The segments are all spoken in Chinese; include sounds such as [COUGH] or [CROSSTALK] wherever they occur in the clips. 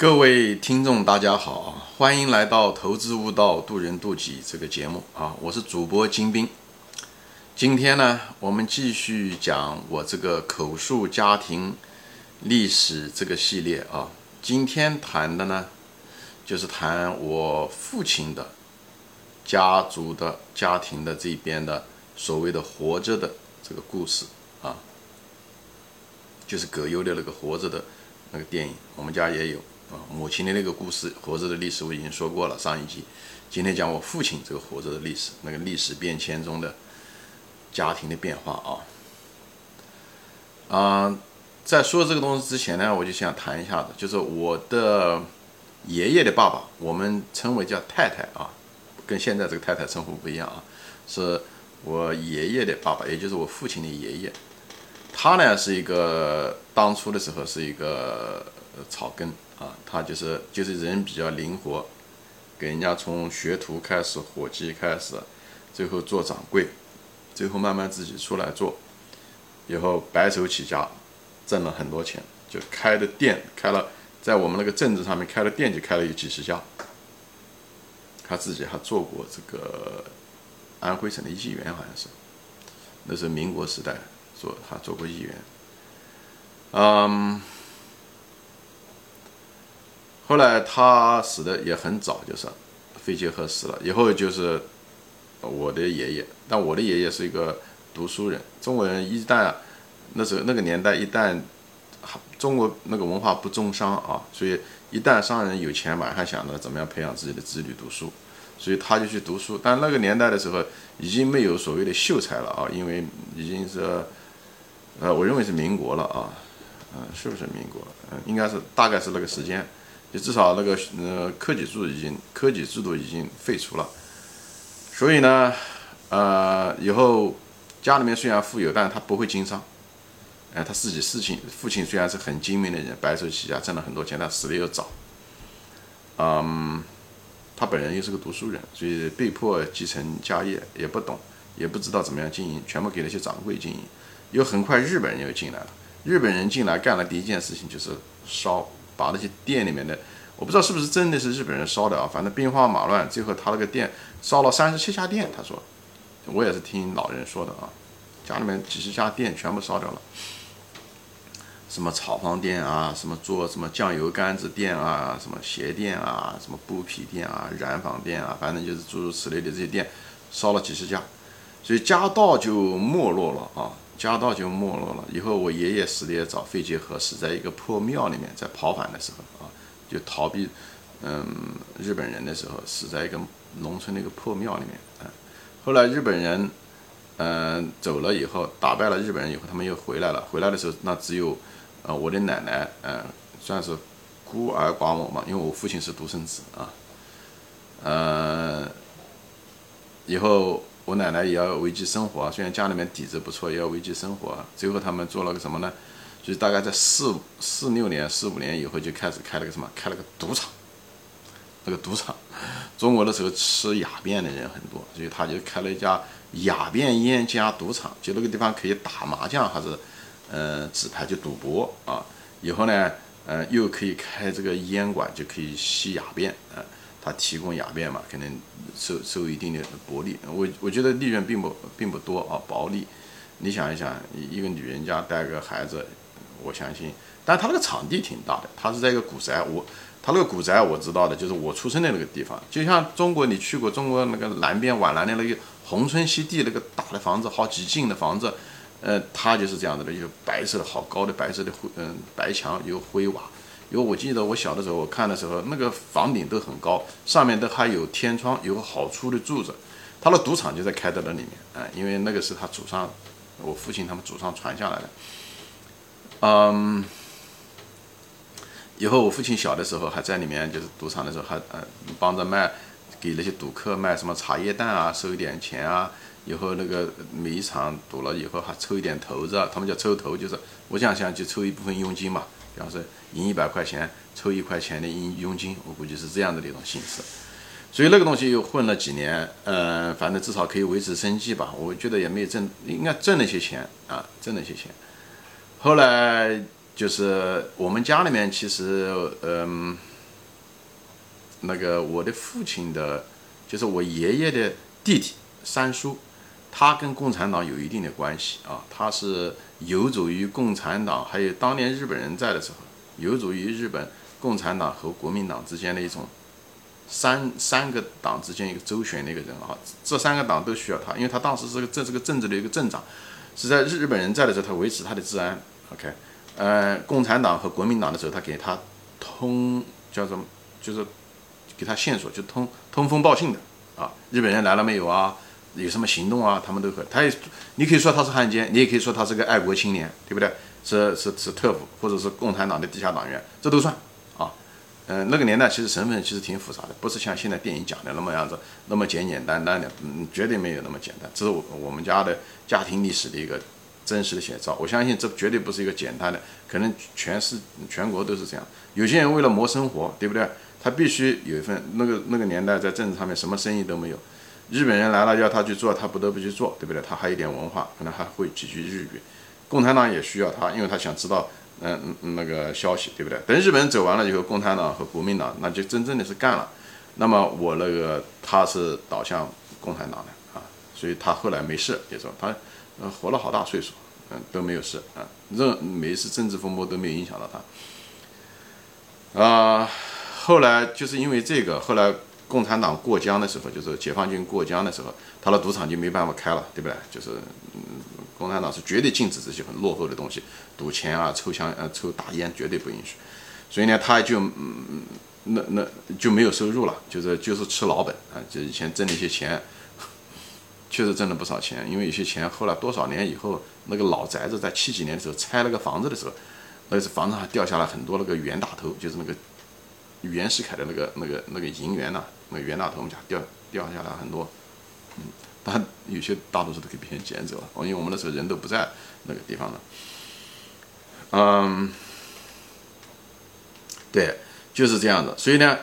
各位听众，大家好，欢迎来到《投资悟道，渡人渡己》这个节目啊！我是主播金兵。今天呢，我们继续讲我这个口述家庭历史这个系列啊。今天谈的呢，就是谈我父亲的家族的家庭的这边的所谓的活着的这个故事啊，就是葛优的那个活着的那个电影，我们家也有。啊，母亲的那个故事，活着的历史我已经说过了上一集。今天讲我父亲这个活着的历史，那个历史变迁中的家庭的变化啊。啊，在说这个东西之前呢，我就想谈一下子，就是我的爷爷的爸爸，我们称为叫太太啊，跟现在这个太太称呼不一样啊，是我爷爷的爸爸，也就是我父亲的爷爷。他呢是一个当初的时候是一个草根。啊，他就是就是人比较灵活，给人家从学徒开始，伙计开始，最后做掌柜，最后慢慢自己出来做，以后白手起家，挣了很多钱，就开的店开了，在我们那个镇子上面开了店就开了有几十家。他自己还做过这个安徽省的议员，好像是，那是民国时代做，他做过议员，嗯。后来他死的也很早，就是肺结核死了。以后就是我的爷爷，但我的爷爷是一个读书人。中国人一旦那时候那个年代一旦中国那个文化不重商啊，所以一旦商人有钱，马上想着怎么样培养自己的子女读书，所以他就去读书。但那个年代的时候已经没有所谓的秀才了啊，因为已经是呃，我认为是民国了啊，嗯，是不是民国？嗯，应该是大概是那个时间。就至少那个呃科举制度已经科举制度已经废除了，所以呢，呃以后家里面虽然富有，但是他不会经商，哎他自己事情父亲虽然是很精明的人，白手起家挣了很多钱，但死的又早，嗯，他本人又是个读书人，所以被迫继承家业，也不懂，也不知道怎么样经营，全部给那些掌柜经营，又很快日本人又进来了，日本人进来干了第一件事情就是烧。把那些店里面的，我不知道是不是真的是日本人烧的啊，反正兵荒马乱，最后他那个店烧了三十七家店。他说，我也是听老人说的啊，家里面几十家店全部烧掉了，什么炒房店啊，什么做什么酱油杆子店啊，什么鞋店啊，什么布匹店啊，染坊店啊，反正就是诸如此类的这些店，烧了几十家，所以家道就没落了啊。家道就没落了。以后我爷爷死的也早，肺结核死在一个破庙里面，在跑反的时候啊，就逃避嗯日本人的时候，死在一个农村的一个破庙里面啊。后来日本人嗯走了以后，打败了日本人以后，他们又回来了。回来的时候，那只有呃我的奶奶嗯算是孤儿寡母嘛，因为我父亲是独生子啊。嗯，以后。我奶奶也要维系生活，虽然家里面底子不错，也要维系生活。最后他们做了个什么呢？就是大概在四四六年、四五年以后就开始开了个什么？开了个赌场。那个赌场，中国的时候吃鸦片的人很多，所以他就开了一家鸦片烟家赌场。就那个地方可以打麻将，还是嗯纸牌就赌博啊。以后呢，嗯又可以开这个烟馆，就可以吸鸦片啊。他提供鸦片嘛，肯定收收一定的薄利。我我觉得利润并不并不多啊，薄利。你想一想，一个女人家带个孩子，我相信，但他那个场地挺大的，他是在一个古宅。我他那个古宅我知道的，就是我出生的那个地方。就像中国，你去过中国那个南边皖南的那个宏村西地那个大的房子，好几进的房子，呃，它就是这样子的，有白色的好高的白色的灰嗯白墙，有灰瓦。因为我记得我小的时候，我看的时候，那个房顶都很高，上面都还有天窗，有个好粗的柱子。他的赌场就在开在那里面，啊，因为那个是他祖上，我父亲他们祖上传下来的。嗯，以后我父亲小的时候还在里面，就是赌场的时候还呃帮着卖，给那些赌客卖什么茶叶蛋啊，收一点钱啊。以后那个每一场赌了以后还抽一点头子，他们叫抽头，就是我想想就抽一部分佣金嘛。比方说赢一百块钱，抽一块钱的佣佣金，我估计是这样的一种形式。所以那个东西又混了几年，呃，反正至少可以维持生计吧。我觉得也没有挣，应该挣了些钱啊，挣了些钱。后来就是我们家里面其实，嗯，那个我的父亲的，就是我爷爷的弟弟三叔，他跟共产党有一定的关系啊，他是游走于共产党，还有当年日本人在的时候，游走于日本共产党和国民党之间的一种三三个党之间一个周旋的一个人啊，这三个党都需要他，因为他当时是个这是个政治的一个镇长，是在日本人在的时候，他维持他的治安，OK。呃，共产党和国民党的时候，他给他通叫什么，就是给他线索，就通通风报信的啊。日本人来了没有啊？有什么行动啊？他们都可。他也，你可以说他是汉奸，你也可以说他是个爱国青年，对不对？是是是特务，或者是共产党的地下党员，这都算啊。嗯，那个年代其实身份其实挺复杂的，不是像现在电影讲的那么样子，那么简简单单的，嗯，绝对没有那么简单。这是我我们家的家庭历史的一个。真实的写照，我相信这绝对不是一个简单的，可能全市全国都是这样。有些人为了谋生活，对不对？他必须有一份那个那个年代在政治上面什么生意都没有，日本人来了要他去做，他不得不去做，对不对？他还有点文化，可能还会几句日语。共产党也需要他，因为他想知道嗯嗯那个消息，对不对？等日本人走完了以后，共产党和国民党那就真正的是干了。那么我那个他是倒向共产党的啊，所以他后来没事，也说他。呃，活了好大岁数，嗯，都没有事啊，任每一次政治风波都没有影响到他。啊，后来就是因为这个，后来 [SNIFFS] 共产党过江的时候，就是解放军过江的时候，他的赌场就没办法开了，对不对？就是，嗯，共产党是绝对禁止这些很落后的东西，赌钱啊、抽香、呃、抽大烟绝对不允许。所以呢，他就，嗯，那那就没有收入了，就是就是吃老本啊，就以前挣那些钱。确实挣了不少钱，因为有些钱后来多少年以后，那个老宅子在七几年的时候拆了个房子的时候，那是房子上掉下来很多那个袁大头，就是那个袁世凯的那个那个那个银元呐，那袁大头我们家掉掉下来很多，嗯，但有些大多数都给别人捡走了，因为我们那时候人都不在那个地方了，嗯，对，就是这样子，所以呢。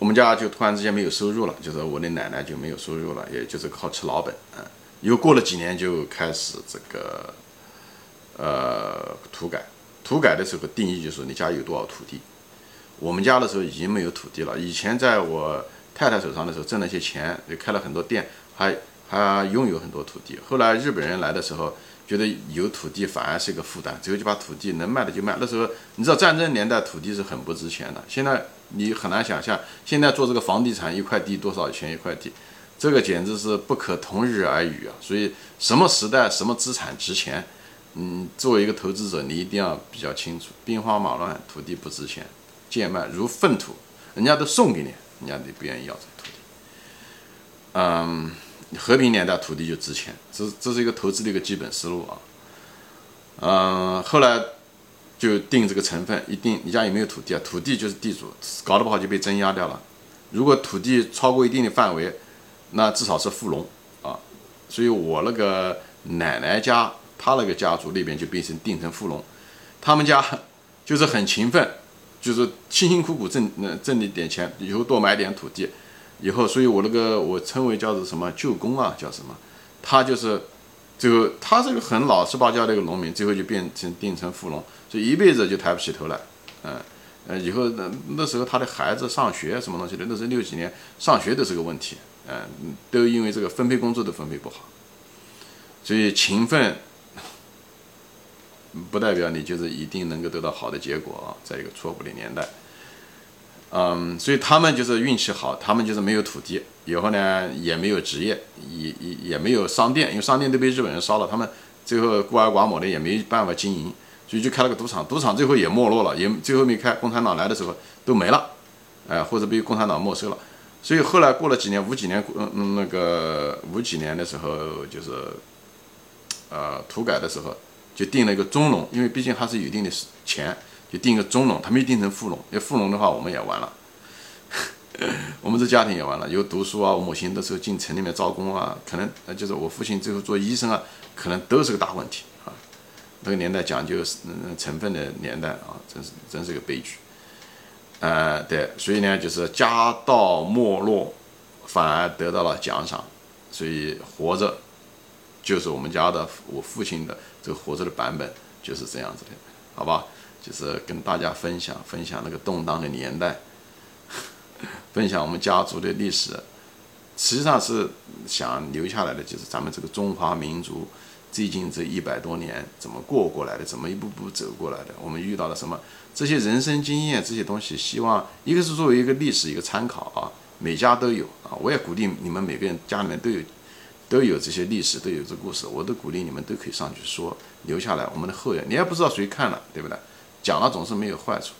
我们家就突然之间没有收入了，就是我的奶奶就没有收入了，也就是靠吃老本嗯。又过了几年就开始这个，呃，土改。土改的时候定义就是你家有多少土地。我们家的时候已经没有土地了。以前在我太太手上的时候挣了些钱，也开了很多店，还还拥有很多土地。后来日本人来的时候。觉得有土地反而是一个负担，最后就把土地能卖的就卖。那时候你知道战争年代土地是很不值钱的，现在你很难想象，现在做这个房地产一块地多少钱一块地，这个简直是不可同日而语啊！所以什么时代什么资产值钱，嗯，作为一个投资者你一定要比较清楚。兵荒马乱，土地不值钱，贱卖如粪土，人家都送给你，人家都不愿意要这土地。嗯。和平年代土地就值钱，这这是一个投资的一个基本思路啊。嗯，后来就定这个成分，一定你家有没有土地啊？土地就是地主，搞得不好就被征押掉了。如果土地超过一定的范围，那至少是富农啊。所以我那个奶奶家，她那个家族那边就变成定成富农，他们家就是很勤奋，就是辛辛苦苦挣那挣一点钱，以后多买点土地。以后，所以我那个我称为叫做什么舅公啊，叫什么？他就是最后他这个很老实巴交的一个农民，最后就变成定成富农，所以一辈子就抬不起头来。嗯，呃，以后那那时候他的孩子上学什么东西的，那时候六几年上学都是个问题。嗯，都因为这个分配工作都分配不好，所以勤奋不代表你就是一定能够得到好的结果啊，在一个错误的年代。嗯，所以他们就是运气好，他们就是没有土地，以后呢也没有职业，也也也没有商店，因为商店都被日本人烧了，他们最后孤儿寡母的也没办法经营，所以就开了个赌场，赌场最后也没落了，也最后没开。共产党来的时候都没了，哎，或者被共产党没收了。所以后来过了几年，五几年，嗯，那个五几年的时候，就是呃土改的时候，就定了一个中农，因为毕竟还是有一定的钱。就定一个中农，他没定成富农。要富农的话，我们也完了，[LAUGHS] 我们这家庭也完了。有读书啊，我母亲那时候进城里面招工啊，可能呃就是我父亲最后做医生啊，可能都是个大问题啊。那个年代讲究嗯成分的年代啊，真是真是个悲剧。呃，对，所以呢，就是家道没落，反而得到了奖赏，所以活着就是我们家的我父亲的这个活着的版本就是这样子的，好吧？就是跟大家分享分享那个动荡的年代，[LAUGHS] 分享我们家族的历史，实际上是想留下来的，就是咱们这个中华民族最近这一百多年怎么过过来的，怎么一步步走过来的，我们遇到了什么这些人生经验这些东西，希望一个是作为一个历史一个参考啊，每家都有啊，我也鼓励你们每个人家里面都有都有这些历史，都有这故事，我都鼓励你们都可以上去说，留下来我们的后人，你也不知道谁看了，对不对？讲了总是没有坏处。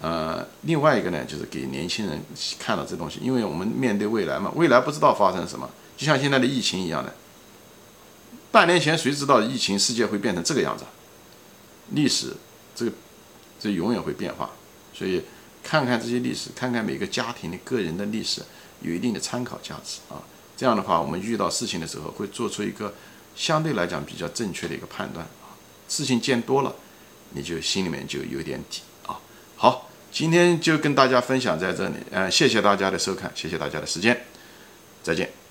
呃，另外一个呢，就是给年轻人看到这东西，因为我们面对未来嘛，未来不知道发生什么，就像现在的疫情一样的。半年前谁知道疫情世界会变成这个样子？历史这个这永远会变化，所以看看这些历史，看看每个家庭的个人的历史，有一定的参考价值啊。这样的话，我们遇到事情的时候会做出一个相对来讲比较正确的一个判断啊。事情见多了，你就心里面就有点底啊。好。今天就跟大家分享在这里，嗯，谢谢大家的收看，谢谢大家的时间，再见。